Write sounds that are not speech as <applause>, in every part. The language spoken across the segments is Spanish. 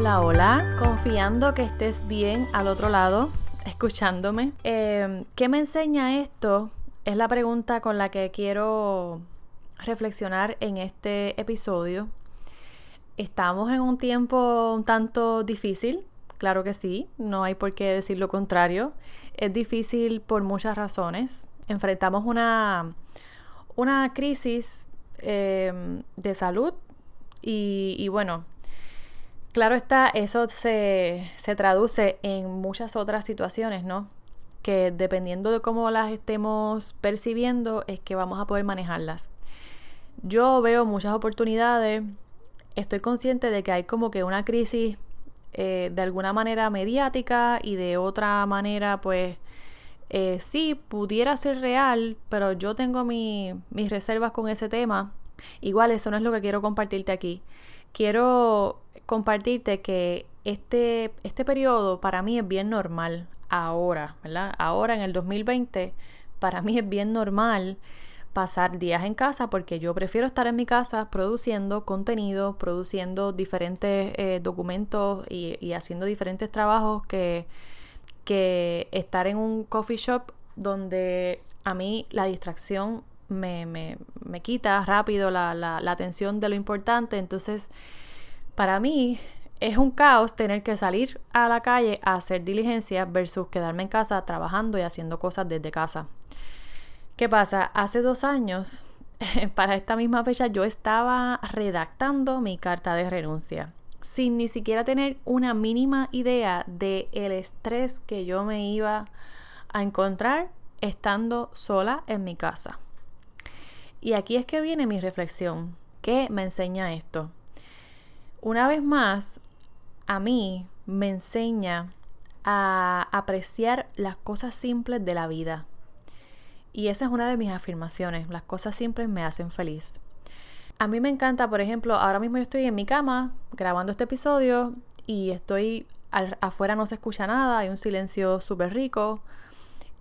Hola, hola, confiando que estés bien al otro lado, escuchándome. Em, ¿Qué me enseña esto? Es la pregunta con la que quiero reflexionar en este episodio. Estamos en un tiempo un tanto difícil, claro que sí, no hay por qué decir lo contrario. Es difícil por muchas razones. Enfrentamos una, una crisis em, de salud y, y bueno, Claro está, eso se, traduce en muchas otras situaciones, ¿no? Que dependiendo de cómo las estemos percibiendo es que vamos a poder manejarlas. Yo veo muchas oportunidades, estoy consciente de que hay como que una crisis eh, de alguna manera mediática y de otra manera pues eh, sí pudiera ser real, pero yo tengo mis reservas con ese tema. Igual eso no es lo que quiero compartirte aquí. Quiero compartirte que este, este periodo para mí es bien normal ahora, ¿verdad? Ahora en el 2020, para mí es bien normal pasar días en casa porque yo prefiero estar en mi casa produciendo contenido, produciendo diferentes eh, documentos y, haciendo diferentes trabajos que, que estar en un coffee shop donde a mí la distracción me, me, me quita rápido la, la, la atención de lo importante. Entonces, para mí es un caos tener que salir a la calle a hacer diligencias versus quedarme en casa trabajando y haciendo cosas desde casa. ¿Qué pasa? Hace dos años, <laughs> para esta misma fecha, yo estaba redactando mi carta de renuncia sin ni siquiera tener una mínima idea de el estrés que yo me iba a encontrar estando sola en mi casa. Y aquí es que viene mi reflexión. ¿Qué me enseña esto? Una vez más, a mí me enseña a apreciar las cosas simples de la vida. Y esa es una de mis afirmaciones. Las cosas simples me hacen feliz. A mí me encanta, por ejemplo, ahora mismo yo estoy en mi cama grabando este episodio y estoy afuera no se escucha nada, hay un silencio súper rico.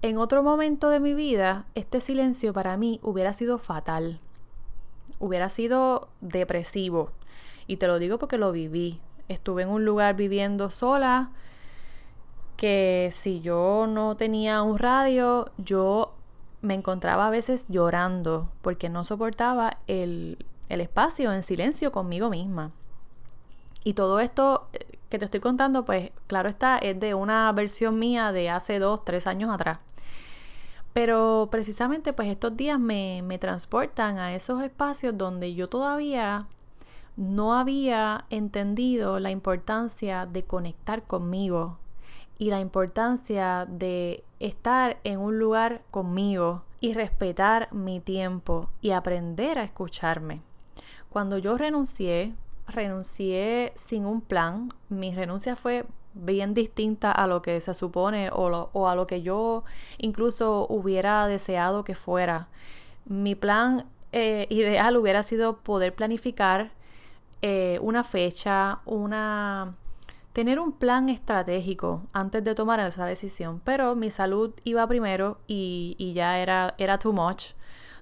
En otro momento de mi vida, este silencio para mí hubiera sido fatal. Hubiera sido depresivo. Y te lo digo porque lo viví. Estuve en un lugar viviendo sola que si yo no tenía un radio, yo me encontraba a veces llorando porque no soportaba el, el espacio en silencio conmigo misma. Y todo esto eh, que te estoy contando, pues claro está, es de una versión mía de hace dos, tres años atrás. Pero precisamente pues estos días me, me transportan a esos espacios donde yo todavía no había entendido la importancia de conectar conmigo y la importancia de estar en un lugar conmigo y respetar mi tiempo y aprender a escucharme. Cuando yo renuncié, renuncié sin un plan. Mi renuncia fue bien distinta a lo que se supone o, a lo que yo incluso hubiera deseado que fuera. Mi plan eh, ideal hubiera sido poder planificar eh, una fecha, una tener un plan estratégico antes de tomar esa decisión. Pero mi salud iba primero y, ya era, era too much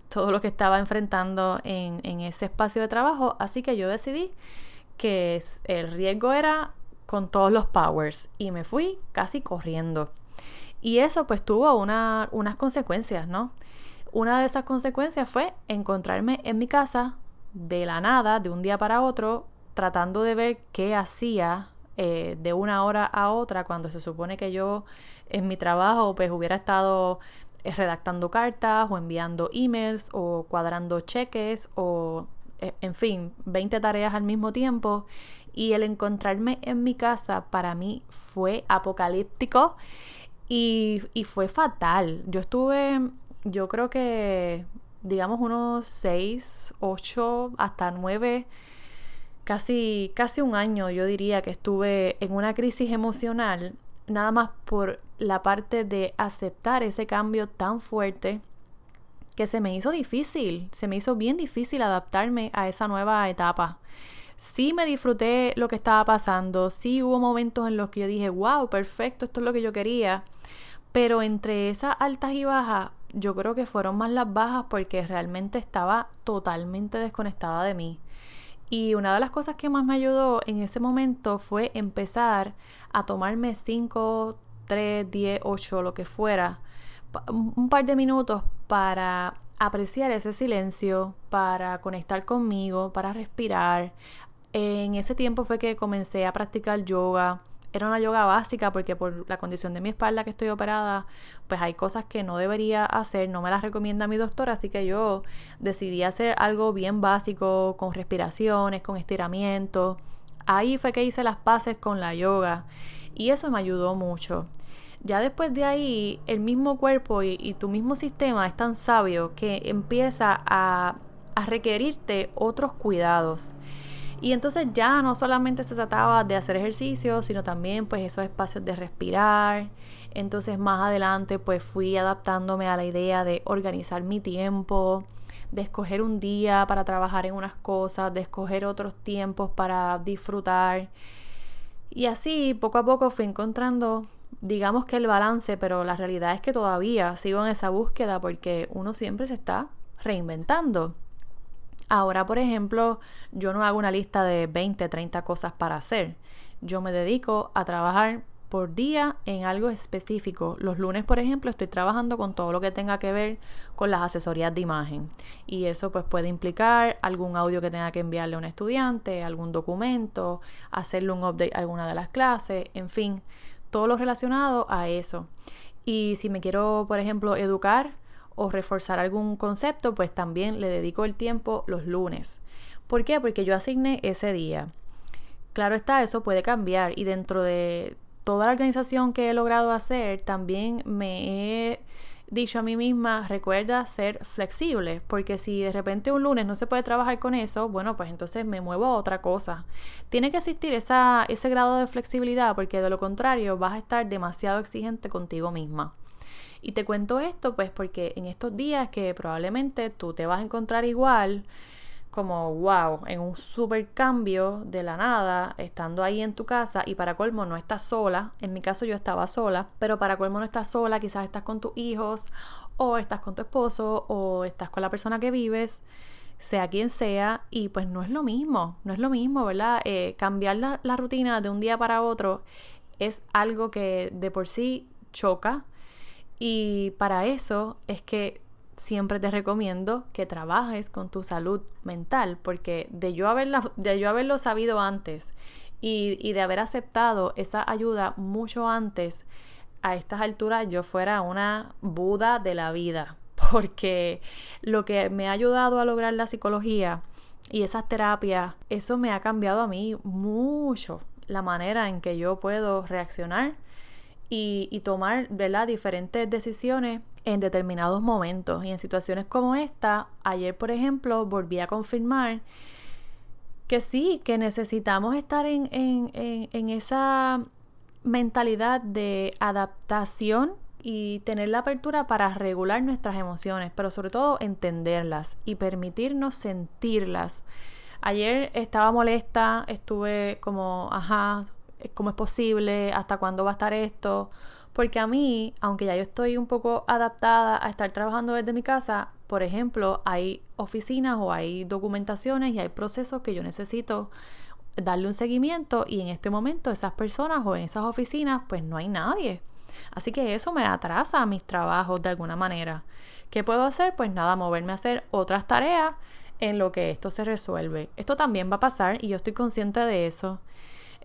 todo lo que estaba enfrentando en, ese espacio de trabajo. Así que yo decidí que el riesgo era con todos los powers y me fui casi corriendo. Y eso pues tuvo una, unas consecuencias, ¿no? Una de esas consecuencias fue encontrarme en mi casa de la nada, de un día para otro, tratando de ver qué hacía eh, de una hora a otra cuando se supone que yo en mi trabajo pues hubiera estado eh, redactando cartas o enviando emails o cuadrando cheques o eh, en fin, 20 tareas al mismo tiempo y el encontrarme en mi casa para mí fue apocalíptico y, y fue fatal. Yo estuve, yo creo que digamos unos 6, 8, hasta 9 casi, casi un año, yo diría que estuve en una crisis emocional, nada más por la parte de aceptar ese cambio tan fuerte que se me hizo difícil, se me hizo bien difícil adaptarme a esa nueva etapa. Sí me disfruté lo que estaba pasando, sí hubo momentos en los que yo dije, wow, perfecto, esto es lo que yo quería, pero entre esas altas y bajas, yo creo que fueron más las bajas porque realmente estaba totalmente desconectada de mí. Y una de las cosas que más me ayudó en ese momento fue empezar a tomarme 5, 3, 10, 8, lo que fuera, un par de minutos para apreciar ese silencio, para conectar conmigo, para respirar. En ese tiempo fue que comencé a practicar yoga, era una yoga básica porque por la condición de mi espalda que estoy operada, pues hay cosas que no debería hacer, no me las recomienda mi doctor, así que yo decidí hacer algo bien básico, con respiraciones, con estiramientos. Ahí fue que hice las paces con la yoga y eso me ayudó mucho. Ya después de ahí, el mismo cuerpo y, tu mismo sistema es tan sabio que empieza a, a requerirte otros cuidados. Y entonces ya no solamente se trataba de hacer ejercicio, sino también pues esos espacios de respirar. Entonces más adelante pues fui adaptándome a la idea de organizar mi tiempo, de escoger un día para trabajar en unas cosas, de escoger otros tiempos para disfrutar. Y así poco a poco fui encontrando, digamos que el balance, pero la realidad es que todavía sigo en esa búsqueda porque uno siempre se está reinventando. Ahora, por ejemplo, yo no hago una lista de 20, 30 cosas para hacer. Yo me dedico a trabajar por día en algo específico. Los lunes, por ejemplo, estoy trabajando con todo lo que tenga que ver con las asesorías de imagen. Y eso pues puede implicar algún audio que tenga que enviarle a un estudiante, algún documento, hacerle un update a alguna de las clases, en fin, todo lo relacionado a eso. Y si me quiero, por ejemplo, educar, o reforzar algún concepto, pues también le dedico el tiempo los lunes. ¿Por qué? Porque yo asigné ese día. Claro está, eso puede cambiar y dentro de toda la organización que he logrado hacer, también me he dicho a mí misma, recuerda ser flexible, porque si de repente un lunes no se puede trabajar con eso, bueno, pues entonces me muevo a otra cosa. Tiene que existir ese grado de flexibilidad, porque de lo contrario vas a estar demasiado exigente contigo misma. Y te cuento esto pues porque en estos días que probablemente tú te vas a encontrar igual, como wow, en un super cambio de la nada, estando ahí en tu casa y para colmo no estás sola, en mi caso yo estaba sola, pero para colmo no estás sola, quizás estás con tus hijos o estás con tu esposo o estás con la persona que vives, sea quien sea, y pues no es lo mismo, no es lo mismo, ¿verdad? Eh, cambiar la, la rutina de un día para otro es algo que de por sí choca, y para eso es que siempre te recomiendo que trabajes con tu salud mental, porque de yo, haberla, de yo haberlo sabido antes y, y de haber aceptado esa ayuda mucho antes, a estas alturas yo fuera una Buda de la vida, <laughs> porque lo que me ha ayudado a lograr la psicología y esas terapias, eso me ha cambiado a mí mucho la manera en que yo puedo reaccionar y, tomar ¿verdad? diferentes decisiones en determinados momentos. Y en situaciones como esta, ayer por ejemplo, volví a confirmar que sí, que necesitamos estar en, en, en, esa mentalidad de adaptación y tener la apertura para regular nuestras emociones, pero sobre todo entenderlas y permitirnos sentirlas. Ayer estaba molesta, estuve como, ajá, cómo es posible, hasta cuándo va a estar esto. Porque a mí, aunque ya yo estoy un poco adaptada a estar trabajando desde mi casa, por ejemplo, hay oficinas o hay documentaciones y hay procesos que yo necesito darle un seguimiento y en este momento esas personas o en esas oficinas pues no hay nadie. Así que eso me atrasa a mis trabajos de alguna manera. ¿Qué puedo hacer? Pues nada, moverme a hacer otras tareas en lo que esto se resuelve. Esto también va a pasar y yo estoy consciente de eso.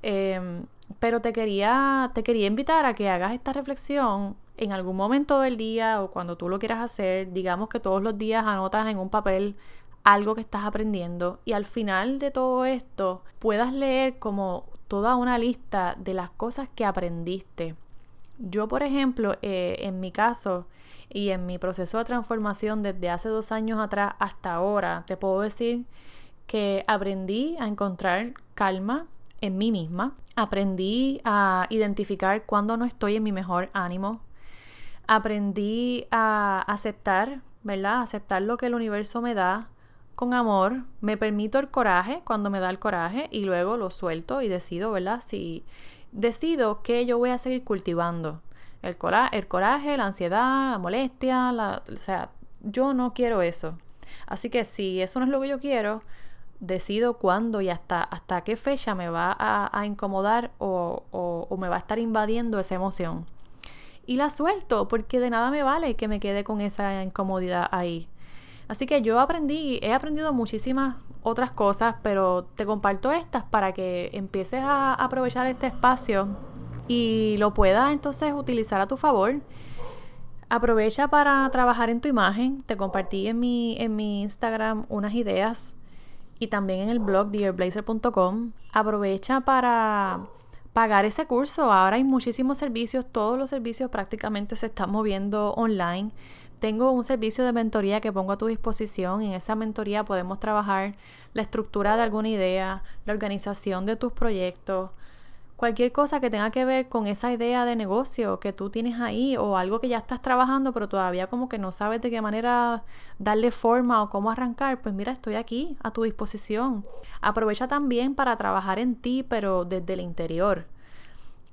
Em, pero te quería, te quería invitar a que hagas esta reflexión en algún momento del día o cuando tú lo quieras hacer. Digamos que todos los días anotas en un papel algo que estás aprendiendo y al final de todo esto puedas leer como toda una lista de las cosas que aprendiste. Yo, por ejemplo, eh, en mi caso y en mi proceso de transformación desde hace dos años atrás hasta ahora, te puedo decir que aprendí a encontrar calma en mí misma, aprendí a identificar cuando no estoy en mi mejor ánimo, aprendí a aceptar, ¿verdad? Aceptar lo que el universo me da con amor, me permito el coraje cuando me da el coraje y luego lo suelto y decido, ¿verdad? Si decido que yo voy a seguir cultivando el, el coraje, la ansiedad, la molestia, la, o sea, yo no quiero eso. Así que si eso no es lo que yo quiero, decido cuándo y hasta, hasta qué fecha me va a, incomodar o, o, me va a estar invadiendo esa emoción. Y la suelto porque de nada me vale que me quede con esa incomodidad ahí. Así que yo aprendí, he aprendido muchísimas otras cosas, pero te comparto estas para que empieces a aprovechar este espacio y lo puedas entonces utilizar a tu favor. Aprovecha para trabajar en tu imagen. Te compartí en mi, en mi Instagram unas ideas y también en el blog dearblazer.com. Aprovecha para pagar ese curso. Ahora hay muchísimos servicios, todos los servicios prácticamente se están moviendo online. Tengo un servicio de mentoría que pongo a tu disposición. En esa mentoría podemos trabajar la estructura de alguna idea, la organización de tus proyectos, cualquier cosa que tenga que ver con esa idea de negocio que tú tienes ahí o algo que ya estás trabajando pero todavía como que no sabes de qué manera darle forma o cómo arrancar, pues mira, estoy aquí a tu disposición. Aprovecha también para trabajar en ti pero desde el interior.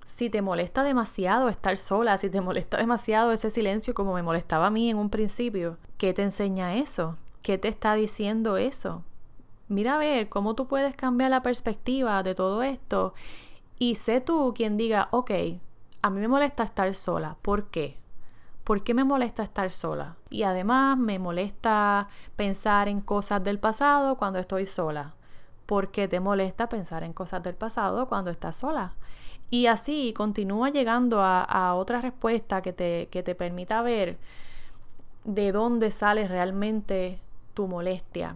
Si te molesta demasiado estar sola, si te molesta demasiado ese silencio como me molestaba a mí en un principio, ¿qué te enseña eso? ¿Qué te está diciendo eso? Mira a ver cómo tú puedes cambiar la perspectiva de todo esto y sé tú quien diga, ok, a mí me molesta estar sola. ¿Por qué? ¿Por qué me molesta estar sola? Y además me molesta pensar en cosas del pasado cuando estoy sola. ¿Por qué te molesta pensar en cosas del pasado cuando estás sola? Y así continúa llegando a, otra respuesta que te, que te permita ver de dónde sale realmente tu molestia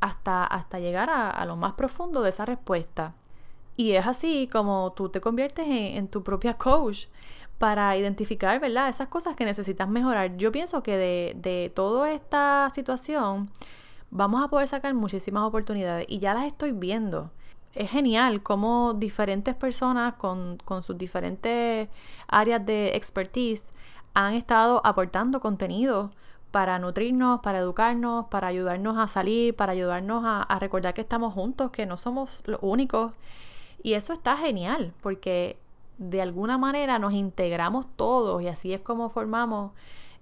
hasta, hasta llegar a lo más profundo de esa respuesta. Y es así como tú te conviertes en, tu propia coach para identificar, ¿verdad? Esas cosas que necesitas mejorar. Yo pienso que de, de toda esta situación vamos a poder sacar muchísimas oportunidades y ya las estoy viendo. Es genial cómo diferentes personas con, con sus diferentes áreas de expertise han estado aportando contenido para nutrirnos, para educarnos, para ayudarnos a salir, para ayudarnos a, a recordar que estamos juntos, que no somos los únicos y eso está genial porque de alguna manera nos integramos todos y así es como formamos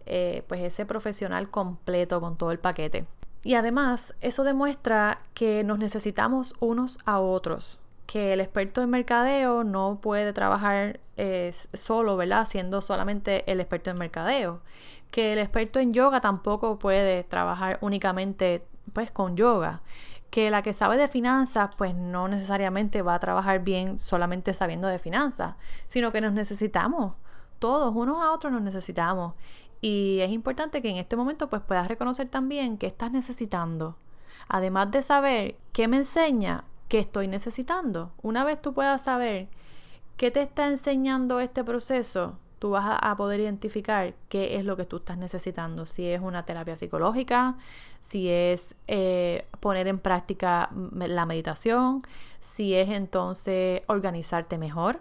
eh, pues ese profesional completo con todo el paquete. Y además eso demuestra que nos necesitamos unos a otros, que el experto en mercadeo no puede trabajar eh, solo, ¿verdad? Siendo solamente el experto en mercadeo, que el experto en yoga tampoco puede trabajar únicamente pues con yoga, que la que sabe de finanzas pues no necesariamente va a trabajar bien solamente sabiendo de finanzas, sino que nos necesitamos, todos unos a otros nos necesitamos. Y es importante que en este momento pues puedas reconocer también que estás necesitando. Además de saber qué me enseña, qué estoy necesitando. Una vez tú puedas saber qué te está enseñando este proceso, tú vas a, poder identificar qué es lo que tú estás necesitando, si es una terapia psicológica, si es eh, poner en práctica la meditación, si es entonces organizarte mejor,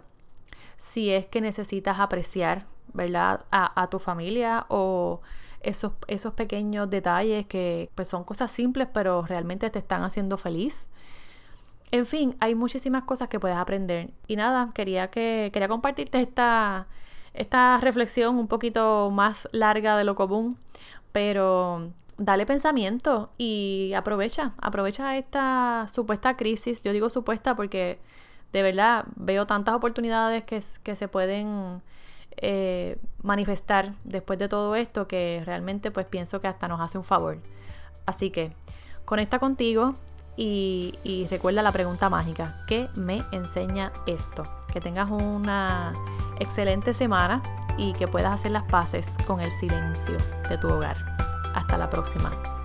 si es que necesitas apreciar, ¿verdad?, a, tu familia o esos, esos pequeños detalles que pues, son cosas simples pero realmente te están haciendo feliz. En fin, hay muchísimas cosas que puedes aprender. Y nada, quería que quería compartirte esta, esta reflexión un poquito más larga de lo común, pero dale pensamiento y aprovecha, aprovecha esta supuesta crisis. Yo digo supuesta porque de verdad veo tantas oportunidades que, se pueden eh, manifestar después de todo esto que realmente pues pienso que hasta nos hace un favor. Así que conecta contigo y, recuerda la pregunta mágica, ¿qué me enseña esto? Que tengas una excelente semana y que puedas hacer las paces con el silencio de tu hogar. Hasta la próxima.